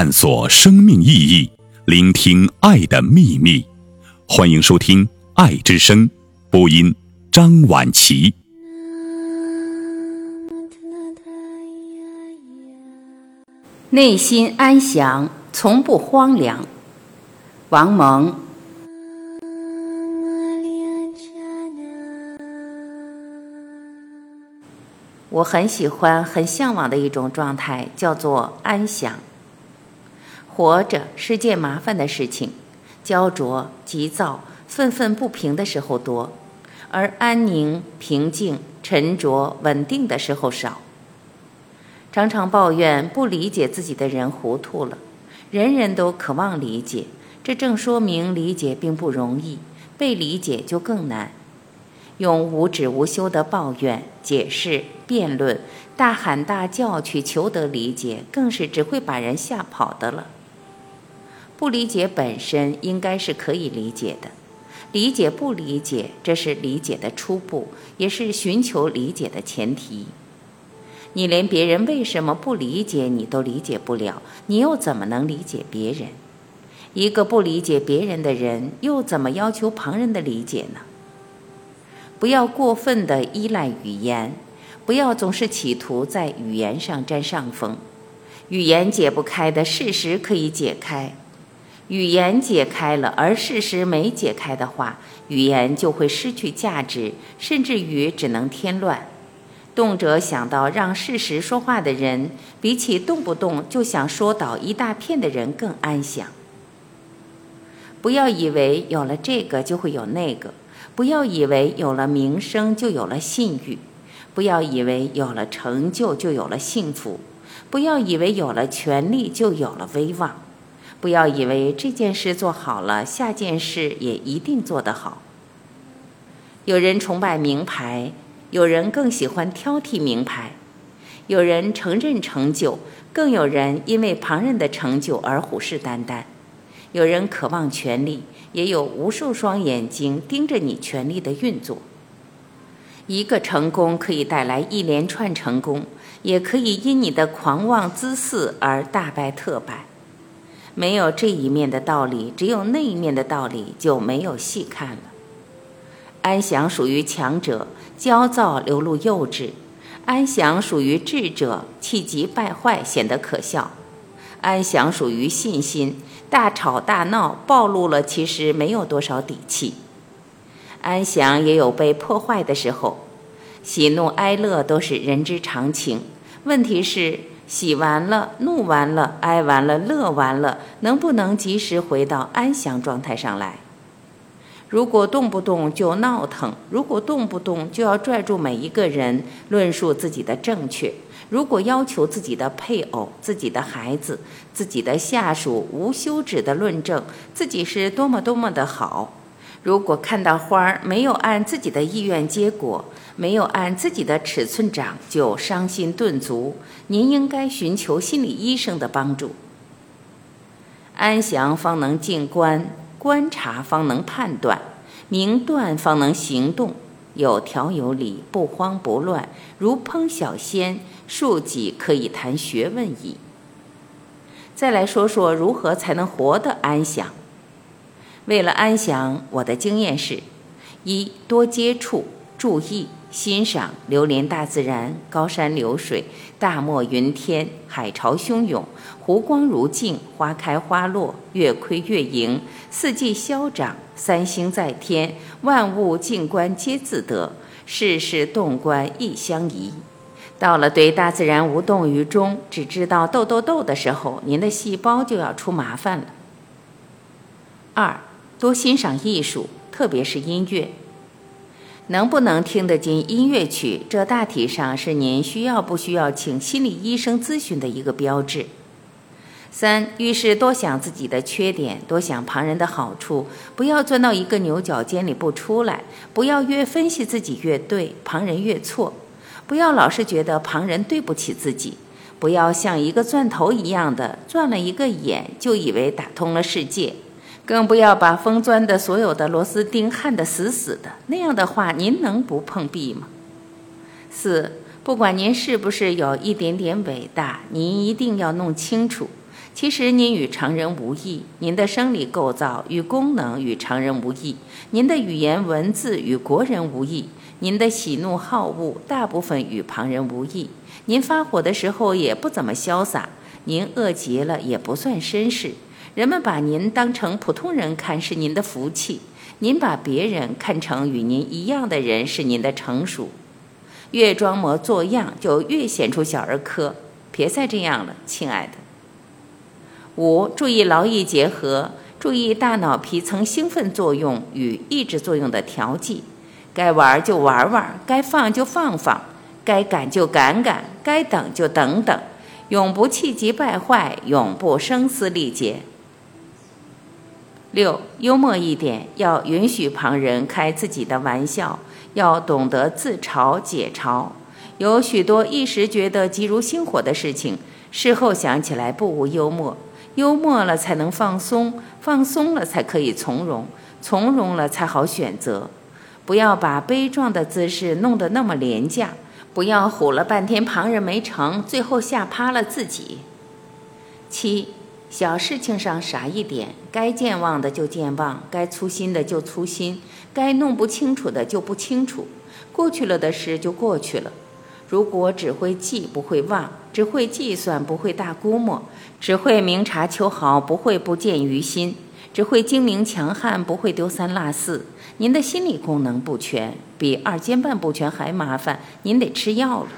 探索生命意义，聆听爱的秘密。欢迎收听《爱之声》播音，张晚琪。内心安详，从不荒凉。王蒙。我很喜欢、很向往的一种状态，叫做安详。活着是件麻烦的事情，焦灼、急躁、愤愤不平的时候多，而安宁、平静、沉着、稳定的时候少。常常抱怨不理解自己的人糊涂了，人人都渴望理解，这正说明理解并不容易，被理解就更难。用无止无休的抱怨、解释、辩论、大喊大叫去求得理解，更是只会把人吓跑的了。不理解本身应该是可以理解的，理解不理解，这是理解的初步，也是寻求理解的前提。你连别人为什么不理解你都理解不了，你又怎么能理解别人？一个不理解别人的人，又怎么要求旁人的理解呢？不要过分的依赖语言，不要总是企图在语言上占上风。语言解不开的事实可以解开，语言解开了而事实没解开的话，语言就会失去价值，甚至于只能添乱。动辄想到让事实说话的人，比起动不动就想说倒一大片的人更安详。不要以为有了这个就会有那个。不要以为有了名声就有了信誉，不要以为有了成就就有了幸福，不要以为有了权力就有了威望，不要以为这件事做好了，下件事也一定做得好。有人崇拜名牌，有人更喜欢挑剔名牌；有人承认成就，更有人因为旁人的成就而虎视眈眈；有人渴望权力。也有无数双眼睛盯着你权力的运作。一个成功可以带来一连串成功，也可以因你的狂妄自肆而大败特败。没有这一面的道理，只有那一面的道理，就没有细看了。安详属于强者，焦躁流露幼稚；安详属于智者，气急败坏显得可笑；安详属于信心。大吵大闹，暴露了其实没有多少底气。安详也有被破坏的时候，喜怒哀乐都是人之常情。问题是，喜完了，怒完了，哀完了，乐完了，能不能及时回到安详状态上来？如果动不动就闹腾，如果动不动就要拽住每一个人论述自己的正确。如果要求自己的配偶、自己的孩子、自己的下属无休止的论证自己是多么多么的好；如果看到花儿没有按自己的意愿结果，没有按自己的尺寸长就伤心顿足，您应该寻求心理医生的帮助。安详方能静观，观察方能判断，明断方能行动。有条有理，不慌不乱，如烹小鲜，庶几可以谈学问矣。再来说说如何才能活得安详。为了安详，我的经验是：一多接触，注意。欣赏、流连大自然，高山流水，大漠云天，海潮汹涌，湖光如镜，花开花落，月亏月盈，四季消长，三星在天，万物静观皆自得，世事动观亦相宜。到了对大自然无动于衷，只知道斗斗斗的时候，您的细胞就要出麻烦了。二多欣赏艺术，特别是音乐。能不能听得进音乐曲，这大体上是您需要不需要请心理医生咨询的一个标志。三，遇事多想自己的缺点，多想旁人的好处，不要钻到一个牛角尖里不出来。不要越分析自己越对，旁人越错。不要老是觉得旁人对不起自己。不要像一个钻头一样的钻了一个眼，就以为打通了世界。更不要把封钻的所有的螺丝钉焊得死死的，那样的话，您能不碰壁吗？四，不管您是不是有一点点伟大，您一定要弄清楚，其实您与常人无异，您的生理构造与功能与常人无异，您的语言文字与国人无异，您的喜怒好恶大部分与旁人无异。您发火的时候也不怎么潇洒，您饿极了也不算绅士。人们把您当成普通人看是您的福气，您把别人看成与您一样的人是您的成熟。越装模作样，就越显出小儿科。别再这样了，亲爱的。五、注意劳逸结合，注意大脑皮层兴奋作用与抑制作用的调剂。该玩就玩玩，该放就放放，该赶就赶赶，该等就等等，永不气急败坏，永不声嘶力竭。六、幽默一点，要允许旁人开自己的玩笑，要懂得自嘲解嘲。有许多一时觉得急如星火的事情，事后想起来不无幽默。幽默了才能放松，放松了才可以从容，从容了才好选择。不要把悲壮的姿势弄得那么廉价，不要唬了半天旁人没成，最后吓趴了自己。七，小事情上傻一点，该健忘的就健忘，该粗心的就粗心，该弄不清楚的就不清楚。过去了的事就过去了。如果只会记不会忘，只会计算不会大估摸，只会明察秋毫不会不见于心，只会精明强悍不会丢三落四。您的心理功能不全，比二尖瓣不全还麻烦，您得吃药了。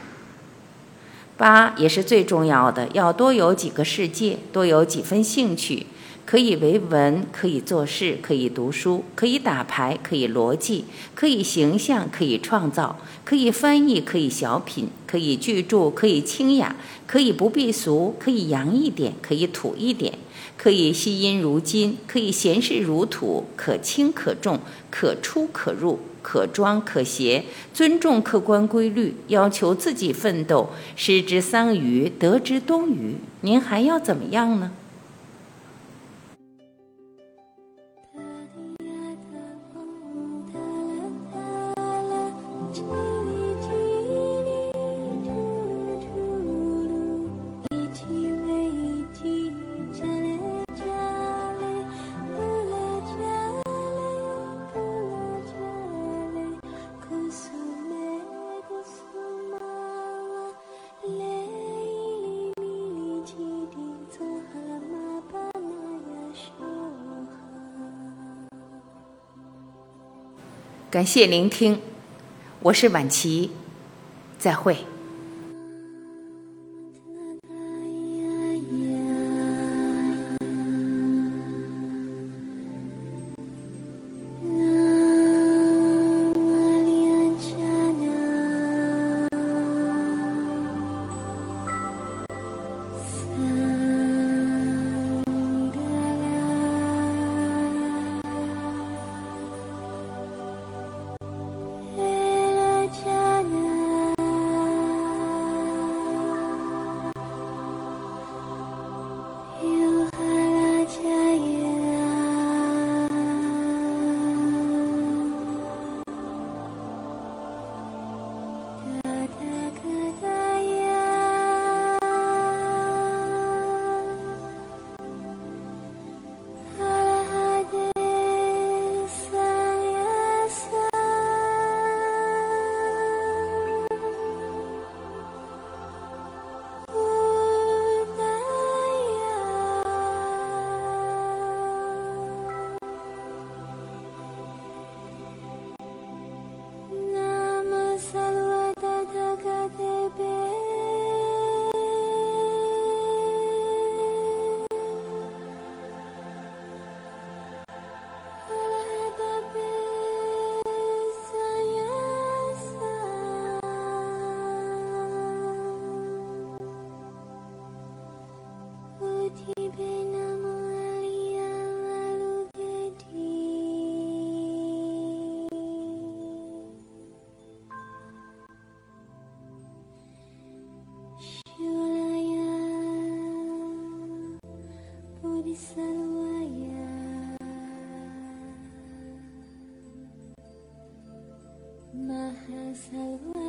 八也是最重要的，要多有几个世界，多有几分兴趣。可以为文，可以做事，可以读书，可以打牌，可以逻辑，可以形象，可以创造，可以翻译，可以小品，可以巨著，可以清雅，可以不避俗，可以洋一点，可以土一点，可以惜音如金，可以闲事如土，可轻可重，可出可入，可装可携，尊重客观规律，要求自己奋斗，失之桑榆，得之东隅，您还要怎么样呢？感谢聆听，我是晚琪，再会。selalu